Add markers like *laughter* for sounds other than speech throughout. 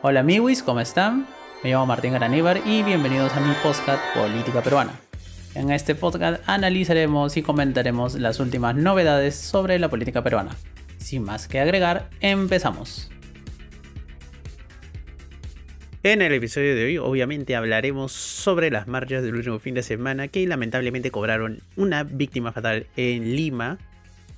Hola amigos, ¿cómo están? Me llamo Martín Garaníbar y bienvenidos a mi podcast Política Peruana. En este podcast analizaremos y comentaremos las últimas novedades sobre la política peruana. Sin más que agregar, empezamos. En el episodio de hoy obviamente hablaremos sobre las marchas del último fin de semana que lamentablemente cobraron una víctima fatal en Lima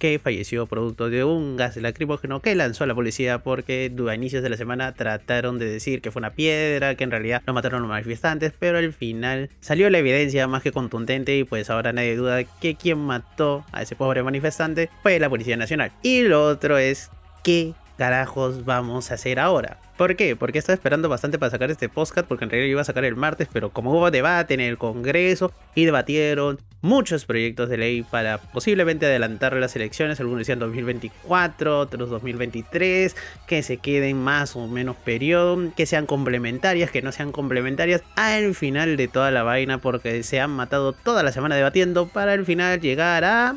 que falleció producto de un gas lacrimógeno que lanzó la policía porque a inicios de la semana trataron de decir que fue una piedra, que en realidad no mataron a los manifestantes, pero al final salió la evidencia más que contundente y pues ahora nadie duda que quien mató a ese pobre manifestante fue la Policía Nacional. Y lo otro es qué carajos vamos a hacer ahora. ¿Por qué? Porque estaba esperando bastante para sacar este podcast, porque en realidad iba a sacar el martes, pero como hubo debate en el Congreso y debatieron muchos proyectos de ley para posiblemente adelantar las elecciones, algunos decían 2024, otros 2023, que se queden más o menos periodo, que sean complementarias, que no sean complementarias, al final de toda la vaina, porque se han matado toda la semana debatiendo para al final llegar a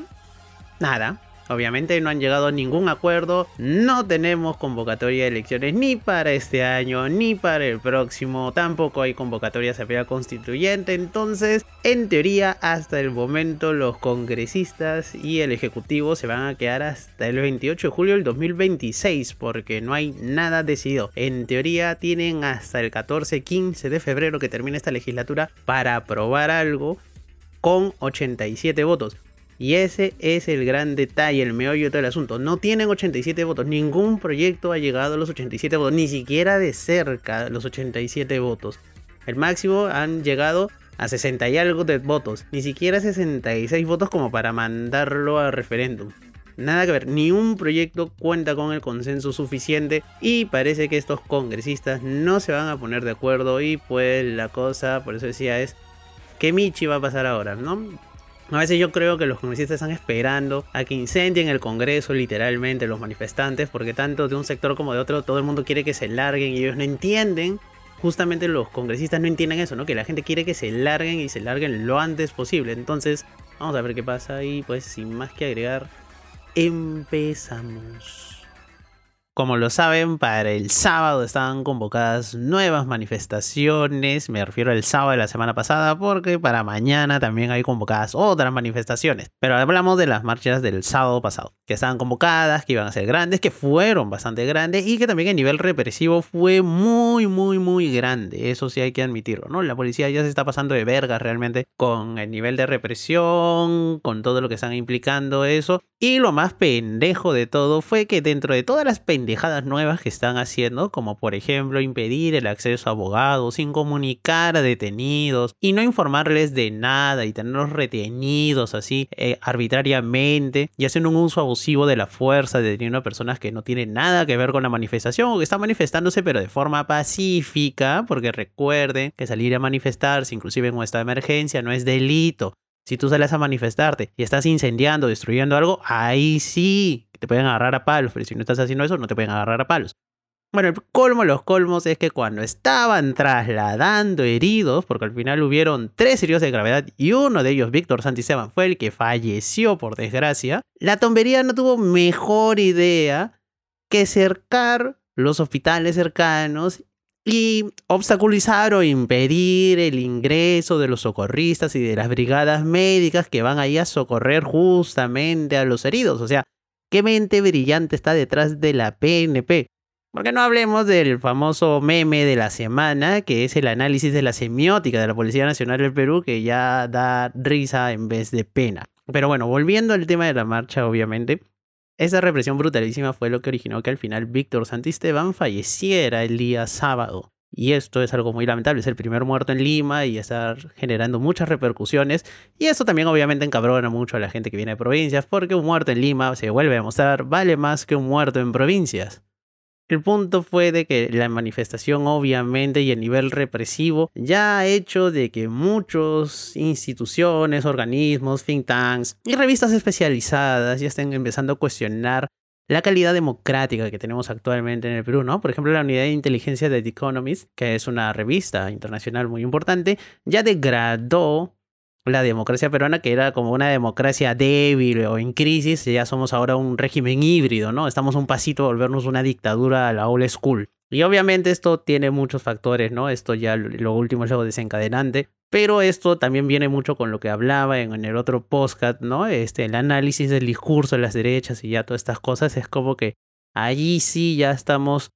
nada Obviamente no han llegado a ningún acuerdo, no tenemos convocatoria de elecciones ni para este año ni para el próximo, tampoco hay convocatoria a asamblea constituyente, entonces en teoría hasta el momento los congresistas y el ejecutivo se van a quedar hasta el 28 de julio del 2026 porque no hay nada decidido. En teoría tienen hasta el 14-15 de febrero que termina esta legislatura para aprobar algo con 87 votos. Y ese es el gran detalle, el meollo de todo el asunto. No tienen 87 votos. Ningún proyecto ha llegado a los 87 votos. Ni siquiera de cerca los 87 votos. El máximo han llegado a 60 y algo de votos. Ni siquiera 66 votos como para mandarlo a referéndum. Nada que ver, ni un proyecto cuenta con el consenso suficiente y parece que estos congresistas no se van a poner de acuerdo y pues la cosa, por eso decía, es que Michi va a pasar ahora, ¿no? A veces yo creo que los congresistas están esperando a que incendien el Congreso literalmente los manifestantes, porque tanto de un sector como de otro todo el mundo quiere que se larguen y ellos no entienden. Justamente los congresistas no entienden eso, ¿no? Que la gente quiere que se larguen y se larguen lo antes posible. Entonces, vamos a ver qué pasa y pues sin más que agregar, empezamos. Como lo saben, para el sábado estaban convocadas nuevas manifestaciones, me refiero al sábado de la semana pasada, porque para mañana también hay convocadas otras manifestaciones. Pero hablamos de las marchas del sábado pasado, que estaban convocadas, que iban a ser grandes, que fueron bastante grandes y que también a nivel represivo fue muy, muy, muy grande. Eso sí hay que admitirlo, ¿no? La policía ya se está pasando de vergas realmente con el nivel de represión, con todo lo que están implicando eso. Y lo más pendejo de todo fue que dentro de todas las pendejadas nuevas que están haciendo, como por ejemplo impedir el acceso a abogados, sin comunicar a detenidos y no informarles de nada y tenerlos retenidos así eh, arbitrariamente y haciendo un uso abusivo de la fuerza, deteniendo a personas que no tienen nada que ver con la manifestación o que están manifestándose pero de forma pacífica, porque recuerden que salir a manifestarse, inclusive en un emergencia, no es delito. Si tú sales a manifestarte y estás incendiando, destruyendo algo, ahí sí te pueden agarrar a palos, pero si no estás haciendo eso, no te pueden agarrar a palos. Bueno, el colmo de los colmos es que cuando estaban trasladando heridos, porque al final hubieron tres heridos de gravedad y uno de ellos, Víctor Santisteban, fue el que falleció por desgracia, la tombería no tuvo mejor idea que cercar los hospitales cercanos y obstaculizar o impedir el ingreso de los socorristas y de las brigadas médicas que van ahí a socorrer justamente a los heridos. O sea, ¿qué mente brillante está detrás de la PNP? Porque no hablemos del famoso meme de la semana, que es el análisis de la semiótica de la Policía Nacional del Perú, que ya da risa en vez de pena. Pero bueno, volviendo al tema de la marcha, obviamente, esa represión brutalísima fue lo que originó que al final Víctor Santisteban falleciera el día sábado. Y esto es algo muy lamentable, es el primer muerto en Lima y está generando muchas repercusiones. Y eso también obviamente encabrona mucho a la gente que viene de provincias, porque un muerto en Lima, se vuelve a demostrar, vale más que un muerto en provincias. El punto fue de que la manifestación obviamente y el nivel represivo ya ha hecho de que muchas instituciones, organismos, think tanks y revistas especializadas ya estén empezando a cuestionar la calidad democrática que tenemos actualmente en el Perú, ¿no? Por ejemplo, la unidad de inteligencia de The Economist, que es una revista internacional muy importante, ya degradó la democracia peruana, que era como una democracia débil o en crisis, ya somos ahora un régimen híbrido, ¿no? Estamos un pasito a volvernos una dictadura a la old school. Y obviamente esto tiene muchos factores, ¿no? Esto ya lo último es algo desencadenante, pero esto también viene mucho con lo que hablaba en, el otro podcast, ¿no? Este, el análisis del discurso de las derechas y ya todas estas cosas, es como que allí sí ya estamos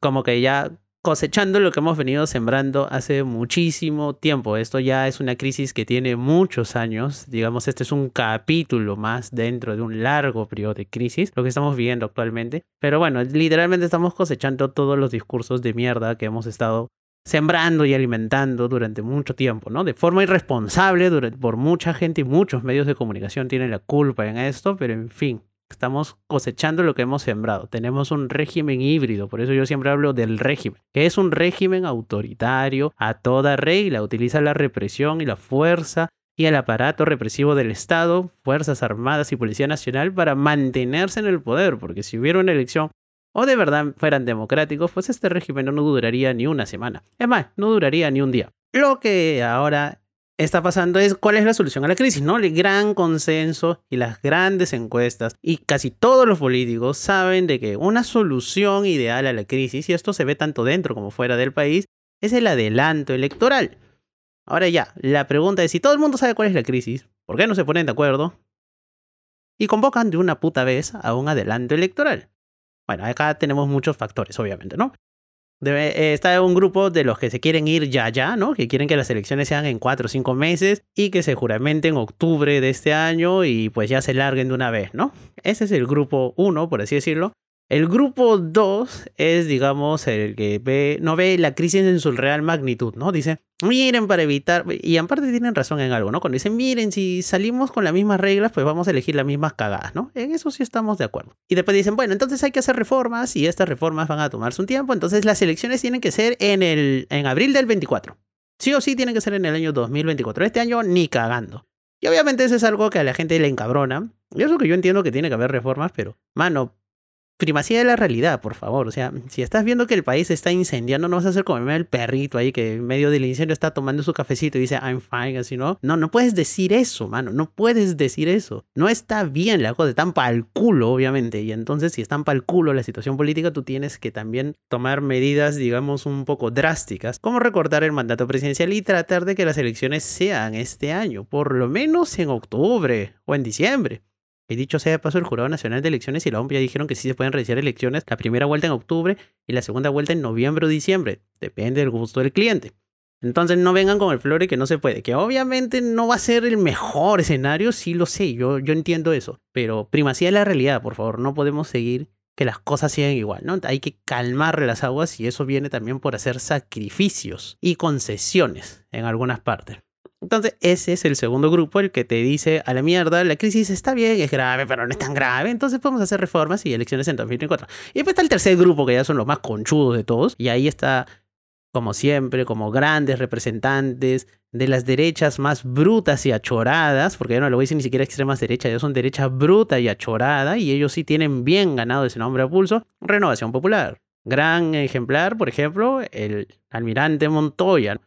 como que ya cosechando lo que hemos venido sembrando hace muchísimo tiempo. Esto ya es una crisis que tiene muchos años. Digamos, este es un capítulo más dentro de un largo periodo de crisis, lo que estamos viviendo actualmente. Pero bueno, literalmente estamos cosechando todos los discursos de mierda que hemos estado sembrando y alimentando durante mucho tiempo, ¿no? De forma irresponsable por mucha gente y muchos medios de comunicación tienen la culpa en esto, pero en fin, Estamos cosechando lo que hemos sembrado. Tenemos un régimen híbrido, por eso yo siempre hablo del régimen, que es un régimen autoritario a toda regla, utiliza la represión y la fuerza y el aparato represivo del Estado, Fuerzas Armadas y Policía Nacional para mantenerse en el poder, porque si hubiera una elección o de verdad fueran democráticos, pues este régimen no duraría ni una semana. Es más, no duraría ni un día. Lo que ahora está pasando es cuál es la solución a la crisis, ¿no? El gran consenso y las grandes encuestas y casi todos los políticos saben de que una solución ideal a la crisis, y esto se ve tanto dentro como fuera del país, es el adelanto electoral. Ahora ya, la pregunta es si todo el mundo sabe cuál es la crisis, ¿por qué no se ponen de acuerdo? Y convocan de una puta vez a un adelanto electoral. Bueno, acá tenemos muchos factores, obviamente, ¿no? Debe, está un grupo de los que se quieren ir ya, ya, ¿no? Que quieren que las elecciones sean en cuatro o cinco meses y que se juramenten en octubre de este año y pues ya se larguen de una vez, ¿no? Ese es el grupo uno, por así decirlo. El grupo 2 es, digamos, el que ve, no ve la crisis en su real magnitud, ¿no? Dice, miren, para evitar, y aparte tienen razón en algo, ¿no? Cuando dicen, miren, si salimos con las mismas reglas, pues vamos a elegir las mismas cagadas, ¿no? En eso sí estamos de acuerdo. Y después dicen, bueno, entonces hay que hacer reformas y estas reformas van a tomarse un tiempo, entonces las elecciones tienen que ser en, el, en abril del 24. Sí o sí tienen que ser en el año 2024. Este año ni cagando. Y obviamente eso es algo que a la gente le encabrona. Y eso que yo entiendo que tiene que haber reformas, pero, mano, primacía de la realidad, por favor. O sea, si estás viendo que el país está incendiando, no vas a hacer como el perrito ahí que en medio del incendio está tomando su cafecito y dice, I'm fine, así, ¿no? No, no puedes decir eso, mano. No puedes decir eso. No está bien, la cosa están para el culo, obviamente. Y entonces, si están para el culo la situación política, tú tienes que también tomar medidas, digamos, un poco drásticas, como recortar el mandato presidencial y tratar de que las elecciones sean este año, por lo menos en octubre o en diciembre. Y dicho sea de paso, el Jurado Nacional de Elecciones y la OMP ya dijeron que sí se pueden realizar elecciones, la primera vuelta en octubre y la segunda vuelta en noviembre o diciembre. Depende del gusto del cliente. Entonces no vengan con el flore que no se puede, que obviamente no va a ser el mejor escenario, sí lo sé, yo, yo entiendo eso, pero primacía de la realidad, por favor, no podemos seguir que las cosas sigan igual, ¿no? Hay que calmar las aguas y eso viene también por hacer sacrificios y concesiones en algunas partes. Entonces, ese es el segundo grupo, el que te dice a la mierda, la crisis está bien, es grave, pero no es tan grave, entonces podemos hacer reformas y elecciones en 2024. Y después está el tercer grupo, que ya son los más conchudos de todos, y ahí está, como siempre, como grandes representantes de las derechas más brutas y achoradas, porque yo no lo voy a decir ni siquiera extremas derechas, ellos son derecha bruta y achorada, y ellos sí tienen bien ganado ese nombre a pulso, Renovación Popular. Gran ejemplar, por ejemplo, el almirante Montoya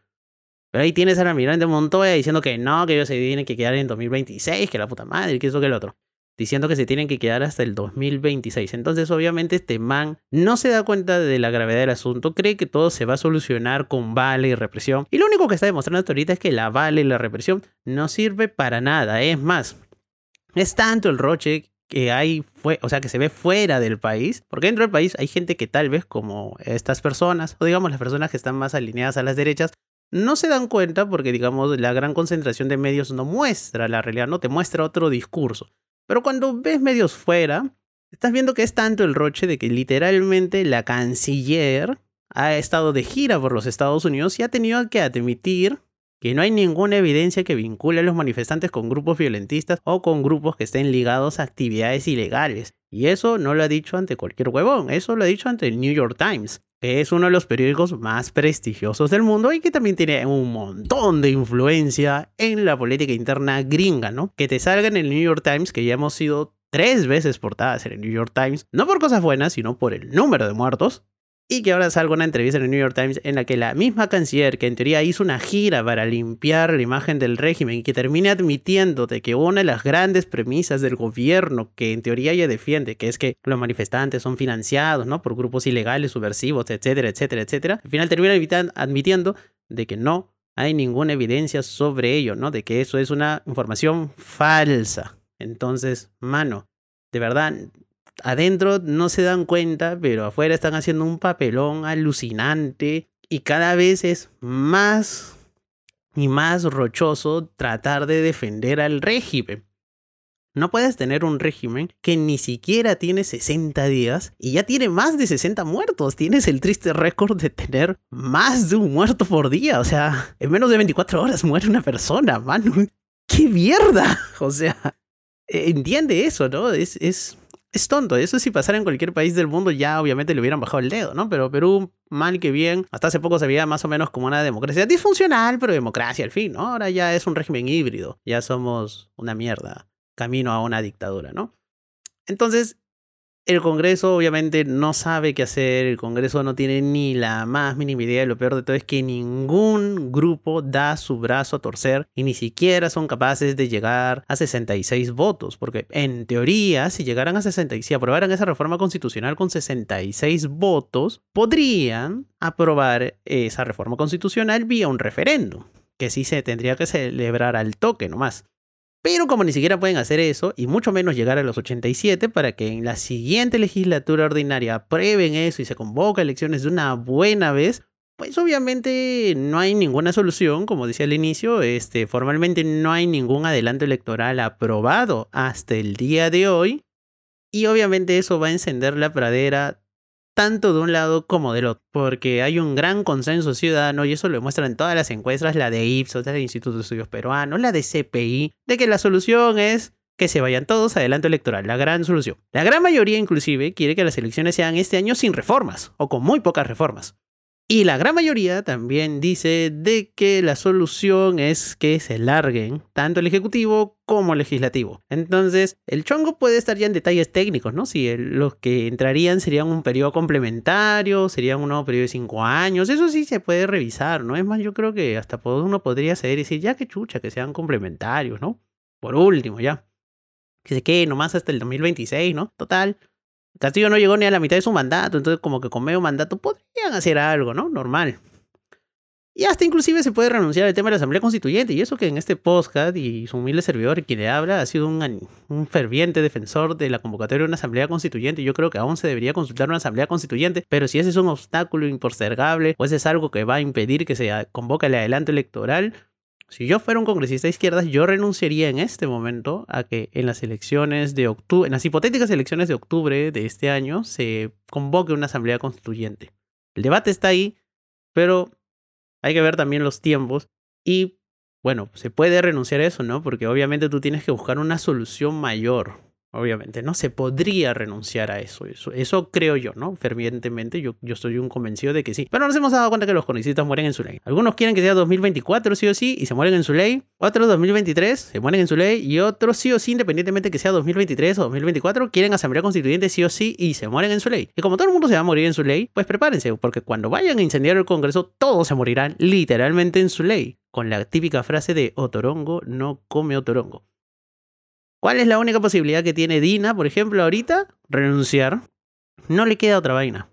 pero ahí tienes al almirante Montoya diciendo que no, que ellos se tienen que quedar en 2026, que la puta madre, que eso que el otro. Diciendo que se tienen que quedar hasta el 2026. Entonces, obviamente, este man no se da cuenta de la gravedad del asunto, cree que todo se va a solucionar con vale y represión. Y lo único que está demostrando hasta ahorita es que la vale y la represión no sirve para nada. Es más, es tanto el roche que hay, fue, o sea, que se ve fuera del país, porque dentro del país hay gente que tal vez como estas personas, o digamos las personas que están más alineadas a las derechas, no se dan cuenta porque, digamos, la gran concentración de medios no muestra la realidad, no te muestra otro discurso. Pero cuando ves medios fuera, estás viendo que es tanto el roche de que literalmente la canciller ha estado de gira por los Estados Unidos y ha tenido que admitir que no hay ninguna evidencia que vincule a los manifestantes con grupos violentistas o con grupos que estén ligados a actividades ilegales. Y eso no lo ha dicho ante cualquier huevón, eso lo ha dicho ante el New York Times es uno de los periódicos más prestigiosos del mundo y que también tiene un montón de influencia en la política interna gringa, ¿no? Que te salga en el New York Times, que ya hemos sido tres veces portadas en el New York Times, no por cosas buenas, sino por el número de muertos. Y que ahora salga una entrevista en el New York Times en la que la misma canciller, que en teoría hizo una gira para limpiar la imagen del régimen y que termine admitiendo de que una de las grandes premisas del gobierno que en teoría ella defiende, que es que los manifestantes son financiados ¿no? por grupos ilegales, subversivos, etcétera, etcétera, etcétera, al final termina admitiendo de que no hay ninguna evidencia sobre ello, ¿no? De que eso es una información falsa. Entonces, mano, de verdad, adentro no se dan cuenta, pero afuera están haciendo un papelón alucinante y cada vez es más y más rochoso tratar de defender al régimen. No puedes tener un régimen que ni siquiera tiene 60 días y ya tiene más de 60 muertos. Tienes el triste récord de tener más de un muerto por día. O sea, en menos de 24 horas muere una persona, mano. ¡Qué mierda! *laughs* O sea, entiende eso, ¿no? Es, es, es tonto. Eso si pasara en cualquier país del mundo ya obviamente le hubieran bajado el dedo, ¿no? Pero Perú, mal que bien, hasta hace poco se veía más o menos como una democracia disfuncional, pero democracia al fin, ¿no? Ahora ya es un régimen híbrido. Ya somos una mierda camino a una dictadura, ¿no? Entonces, el Congreso obviamente no sabe qué hacer, el Congreso no tiene ni la más mínima idea lo peor de todo es que ningún grupo da su brazo a torcer y ni siquiera son capaces de llegar a 66 votos, porque en teoría si llegaran a 66, si aprobaran esa reforma constitucional con 66 votos, podrían aprobar esa reforma constitucional vía un referéndum, que sí se tendría que celebrar al toque nomás. Pero como ni siquiera pueden hacer eso, y mucho menos llegar a los 87 para que en la siguiente legislatura ordinaria aprueben eso y se convoca elecciones de una buena vez, pues obviamente no hay ninguna solución, como decía al inicio, este, formalmente no hay ningún adelanto electoral aprobado hasta el día de hoy, y obviamente eso va a encender la pradera tanto de un lado como del otro, porque hay un gran consenso ciudadano y eso lo demuestran todas las encuestas, la de Ipsos, la del Instituto de Estudios Peruanos, la de CPI, de que la solución es que se vayan todos adelante electoral, la gran solución. La gran mayoría inclusive quiere que las elecciones sean este año sin reformas o con muy pocas reformas. Y la gran mayoría también dice de que la solución es que se larguen tanto el Ejecutivo como Legislativo. Entonces, el chongo puede estar ya en detalles técnicos, ¿no? Si los que entrarían serían un periodo complementario, serían un nuevo periodo de cinco años, eso sí se puede revisar, ¿no? Es más, yo creo que hasta uno podría ceder y decir, ya que chucha, que sean complementarios, ¿no? Por último, ya. Que se quede nomás hasta el 2026, ¿no? Total, Castillo no llegó ni a la mitad de su mandato, entonces como que con medio mandato podrían hacer algo, ¿no? Normal. Y hasta inclusive se puede renunciar al tema de la Asamblea Constituyente. Y eso que en este podcast y su humilde servidor, quien le habla, ha sido un, un, ferviente defensor de la convocatoria de una Asamblea Constituyente. Yo creo que aún se debería consultar una Asamblea Constituyente. Pero si ese es un obstáculo impostergable o ese es algo que va a impedir que se convoque el adelanto electoral, si yo fuera un congresista de izquierdas, yo renunciaría en este momento a que en las elecciones de octubre, en las hipotéticas elecciones de octubre de este año, se convoque una asamblea constituyente. El debate está ahí, pero hay que ver también los tiempos y bueno, se puede renunciar a eso, ¿no? Porque obviamente tú tienes que buscar una solución mayor obviamente, ¿no? Se podría renunciar a eso, eso, creo yo, ¿no? Fervientemente, yo, yo estoy un convencido de que sí. Pero nos hemos dado cuenta que los congresistas mueren en su ley. Algunos quieren que sea 2024 sí o sí y se mueren en su ley. Otros 2023 se mueren en su ley y otros sí o sí, independientemente que sea 2023 o 2024, quieren asamblea constituyente sí o sí y se mueren en su ley. Y como todo el mundo se va a morir en su ley, pues prepárense, porque cuando vayan a incendiar el Congreso, todos se morirán literalmente en su ley. Con la típica frase de Otorongo no come Otorongo. ¿Cuál es la única posibilidad que tiene Dina, por ejemplo, ahorita? Renunciar. No le queda otra vaina.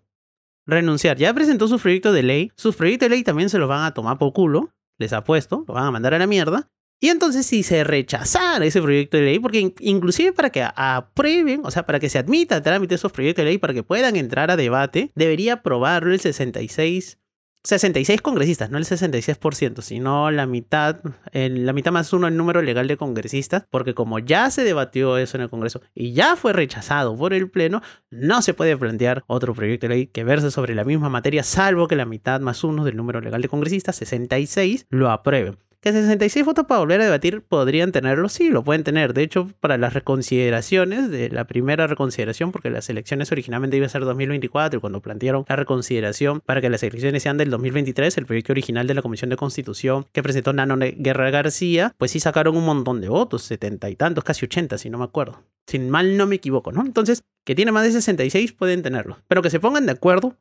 Renunciar. Ya presentó su proyecto de ley. Sus proyectos de ley también se los van a tomar por culo. Les ha puesto. Lo van a mandar a la mierda. Y entonces si se rechazara ese proyecto de ley, porque inclusive para que aprueben, o sea, para que se admita el trámite esos proyectos de ley, para que puedan entrar a debate, debería aprobarlo el 66 66 congresistas, no el 66%, sino la mitad, la mitad más uno el número legal de congresistas, porque como ya se debatió eso en el Congreso y ya fue rechazado por el Pleno, no se puede plantear otro proyecto de ley que verse sobre la misma materia, salvo que la mitad más uno del número legal de congresistas, 66, lo apruebe. Que 66 votos para volver a debatir podrían tenerlo, sí, lo pueden tener. De hecho, para las reconsideraciones de la primera reconsideración, porque las elecciones originalmente iban a ser 2024 y cuando plantearon la reconsideración para que las elecciones sean del 2023, el proyecto original de la Comisión de Constitución que presentó Nano Guerra García, pues sí sacaron un montón de votos, 70 y tantos, casi 80, si no me acuerdo. Sin mal no me equivoco, ¿no? Entonces, que tiene más de 66 pueden tenerlo. Pero que se pongan de acuerdo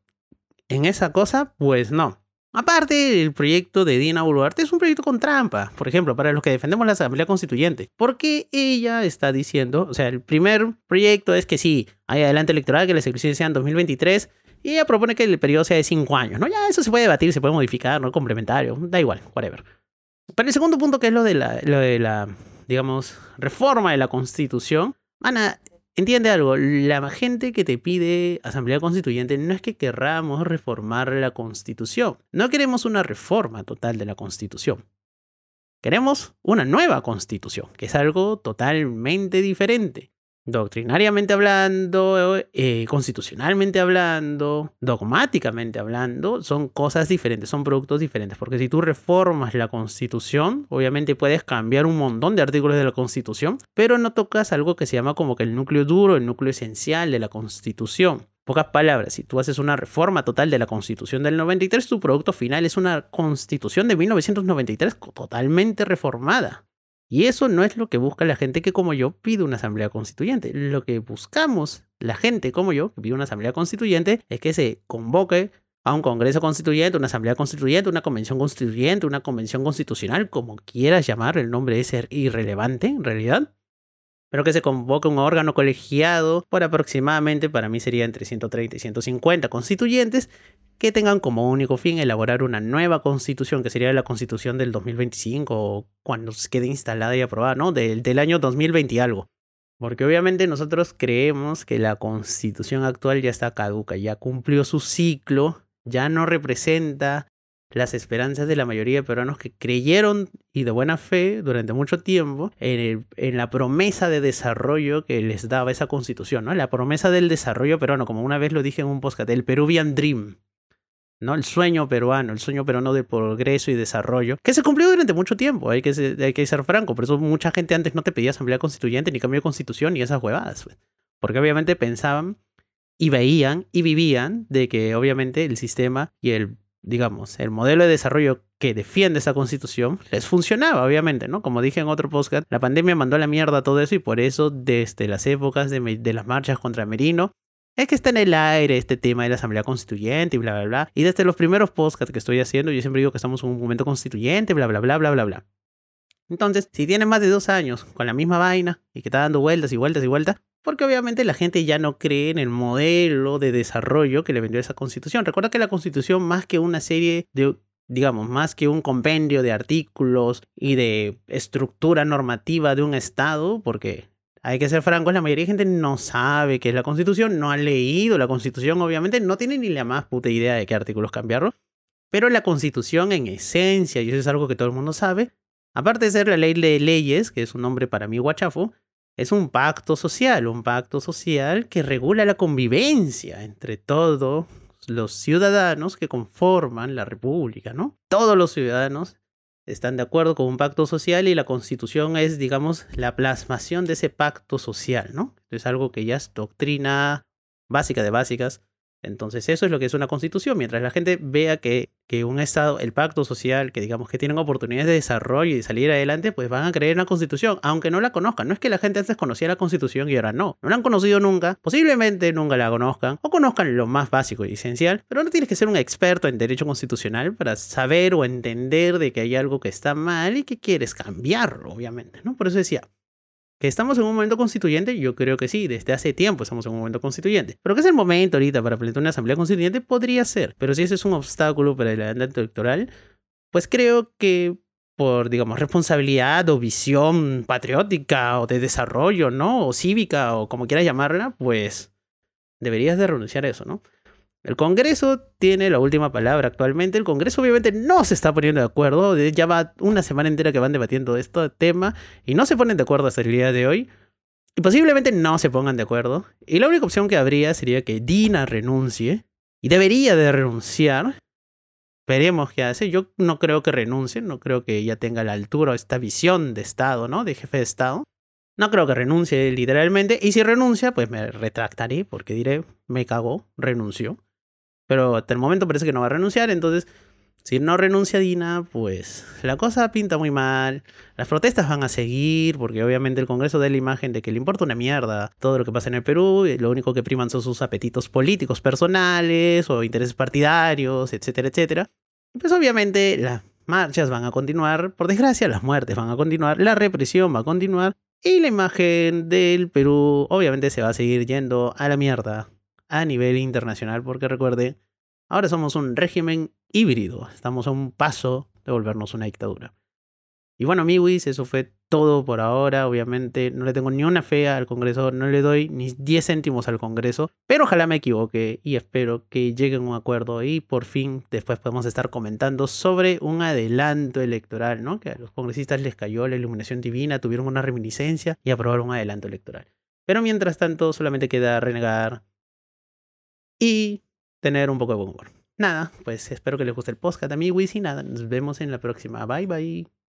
en esa cosa, pues no. Aparte, el proyecto de Dina Boluarte es un proyecto con trampa, por ejemplo, para los que defendemos la Asamblea Constituyente. Porque ella está diciendo, o sea, el primer proyecto es que sí, hay adelante electoral, que las elecciones sean 2023, y ella propone que el periodo sea de 5 años, ¿no? Ya eso se puede debatir, se puede modificar, ¿no? Complementario, da igual, whatever. Pero el segundo punto, que es lo de la, lo de la digamos, reforma de la Constitución, Ana, Entiende algo, la gente que te pide Asamblea Constituyente no es que querramos reformar la Constitución, no queremos una reforma total de la Constitución. Queremos una nueva Constitución, que es algo totalmente diferente doctrinariamente hablando, eh, constitucionalmente hablando, dogmáticamente hablando, son cosas diferentes, son productos diferentes. Porque si tú reformas la constitución, obviamente puedes cambiar un montón de artículos de la constitución, pero no tocas algo que se llama como que el núcleo duro, el núcleo esencial de la constitución. Pocas palabras, si tú haces una reforma total de la constitución del 93, tu producto final es una constitución de 1993 totalmente reformada. Y eso no es lo que busca la gente que como yo pide una asamblea constituyente. Lo que buscamos la gente como yo que pide una asamblea constituyente es que se convoque a un Congreso Constituyente, una Asamblea Constituyente, una Convención Constituyente, una Convención Constitucional, como quieras llamar, el nombre es irrelevante en realidad, pero que se convoque un órgano colegiado por aproximadamente, para mí sería entre 130 y 150 constituyentes, que tengan como único fin elaborar una nueva constitución, que sería la constitución del 2025 o cuando se quede instalada y aprobada, ¿no? Del, del año 2020 y algo. Porque obviamente nosotros creemos que la constitución actual ya está caduca, ya cumplió su ciclo, ya no representa las esperanzas de la mayoría de peruanos que creyeron y de buena fe durante mucho tiempo en, la promesa de desarrollo que les daba esa constitución, ¿no? La promesa del desarrollo peruano, como una vez lo dije en un podcast, el Peruvian Dream. ¿no? El sueño peruano, el sueño peruano de progreso y desarrollo, que se cumplió durante mucho tiempo, hay que, ser, hay que ser franco, por eso mucha gente antes no te pedía asamblea constituyente, ni cambio de constitución, ni esas huevadas, pues. porque obviamente pensaban y veían y vivían de que obviamente el sistema y el, digamos, el modelo de desarrollo que defiende esa constitución les funcionaba, obviamente, ¿no? Como dije en otro podcast, la pandemia mandó a la mierda todo eso y por eso desde las épocas de, las marchas contra Merino es que está en el aire este tema de la Asamblea Constituyente y bla, bla, bla. Y desde los primeros podcasts que estoy haciendo, yo siempre digo que estamos en un momento constituyente, bla, bla, bla, bla, bla, bla. Entonces, si tienen más de dos años con la misma vaina y que está dando vueltas y vueltas y vueltas, porque obviamente la gente ya no cree en el modelo de desarrollo que le vendió esa constitución. Recuerda que la constitución, más que una serie de, digamos, más que un compendio de artículos y de estructura normativa de un Estado, porque hay que ser francos, la mayoría de gente no sabe qué es la constitución, no ha leído la constitución, obviamente, no tiene ni la más puta idea de qué artículos cambiarlo. Pero la constitución en esencia, y eso es algo que todo el mundo sabe, aparte de ser la ley de leyes, que es un nombre para mí guachafo, es un pacto social, un pacto social que regula la convivencia entre todos los ciudadanos que conforman la república, ¿no? Todos los ciudadanos están de acuerdo con un pacto social y la constitución es, digamos, la plasmación de ese pacto social, ¿no? Es algo que ya es doctrina básica de básicas entonces eso es lo que es una constitución. Mientras la gente vea que, que un Estado, el pacto social, que digamos que tienen oportunidades de desarrollo y de salir adelante, pues van a creer en la constitución, aunque no la conozcan. No es que la gente antes conocía la constitución y ahora no. No la han conocido nunca, posiblemente nunca la conozcan, o conozcan lo más básico y esencial, pero no tienes que ser un experto en derecho constitucional para saber o entender de que hay algo que está mal y que quieres cambiarlo, obviamente, ¿no? Por eso decía, ¿Que estamos en un momento constituyente? Yo creo que sí, desde hace tiempo estamos en un momento constituyente. Pero que es el momento ahorita para plantear una asamblea constituyente, podría ser. Pero si ese es un obstáculo para el andamiento electoral, pues creo que por, digamos, responsabilidad o visión patriótica o de desarrollo, ¿no? O cívica o como quieras llamarla, pues deberías de renunciar a eso, ¿no? El Congreso tiene la última palabra actualmente. El Congreso obviamente no se está poniendo de acuerdo. Ya va una semana entera que van debatiendo este tema y no se ponen de acuerdo hasta el día de hoy. Y posiblemente no se pongan de acuerdo. Y la única opción que habría sería que Dina renuncie. Y debería de renunciar. Veremos qué hace. Yo no creo que renuncie. No creo que ella tenga la altura o esta visión de Estado, ¿no? De jefe de Estado. No creo que renuncie literalmente. Y si renuncia, pues me retractaré porque diré, me cagó, renunció pero hasta el momento parece que no va a renunciar, entonces Si no renuncia Dina, pues la cosa pinta muy mal. Las protestas van a seguir porque obviamente el Congreso da la imagen de que le importa una mierda todo lo que pasa en el Perú y lo único que priman son sus apetitos políticos personales o intereses partidarios, etcétera, etcétera. Pues obviamente las marchas van a continuar, por desgracia las muertes van a continuar, la represión va a continuar y la imagen del Perú obviamente se va a seguir yendo a la mierda a nivel internacional porque recuerde, ahora somos un régimen híbrido, estamos a un paso de volvernos una dictadura. Y bueno, amiguis, eso fue todo por ahora. Obviamente no le tengo ni una fe al Congreso, no le doy ni 10 céntimos al Congreso, pero ojalá me equivoque y espero que lleguen a un acuerdo y por fin después podemos estar comentando sobre un adelanto electoral, ¿no? Que a los congresistas les cayó la iluminación divina, tuvieron una reminiscencia y aprobaron un adelanto electoral. Pero mientras tanto solamente queda renegar y tener un poco de buen humor. Nada, pues espero que les guste el podcast, amiguis, y nada, nos vemos en la próxima. Bye bye.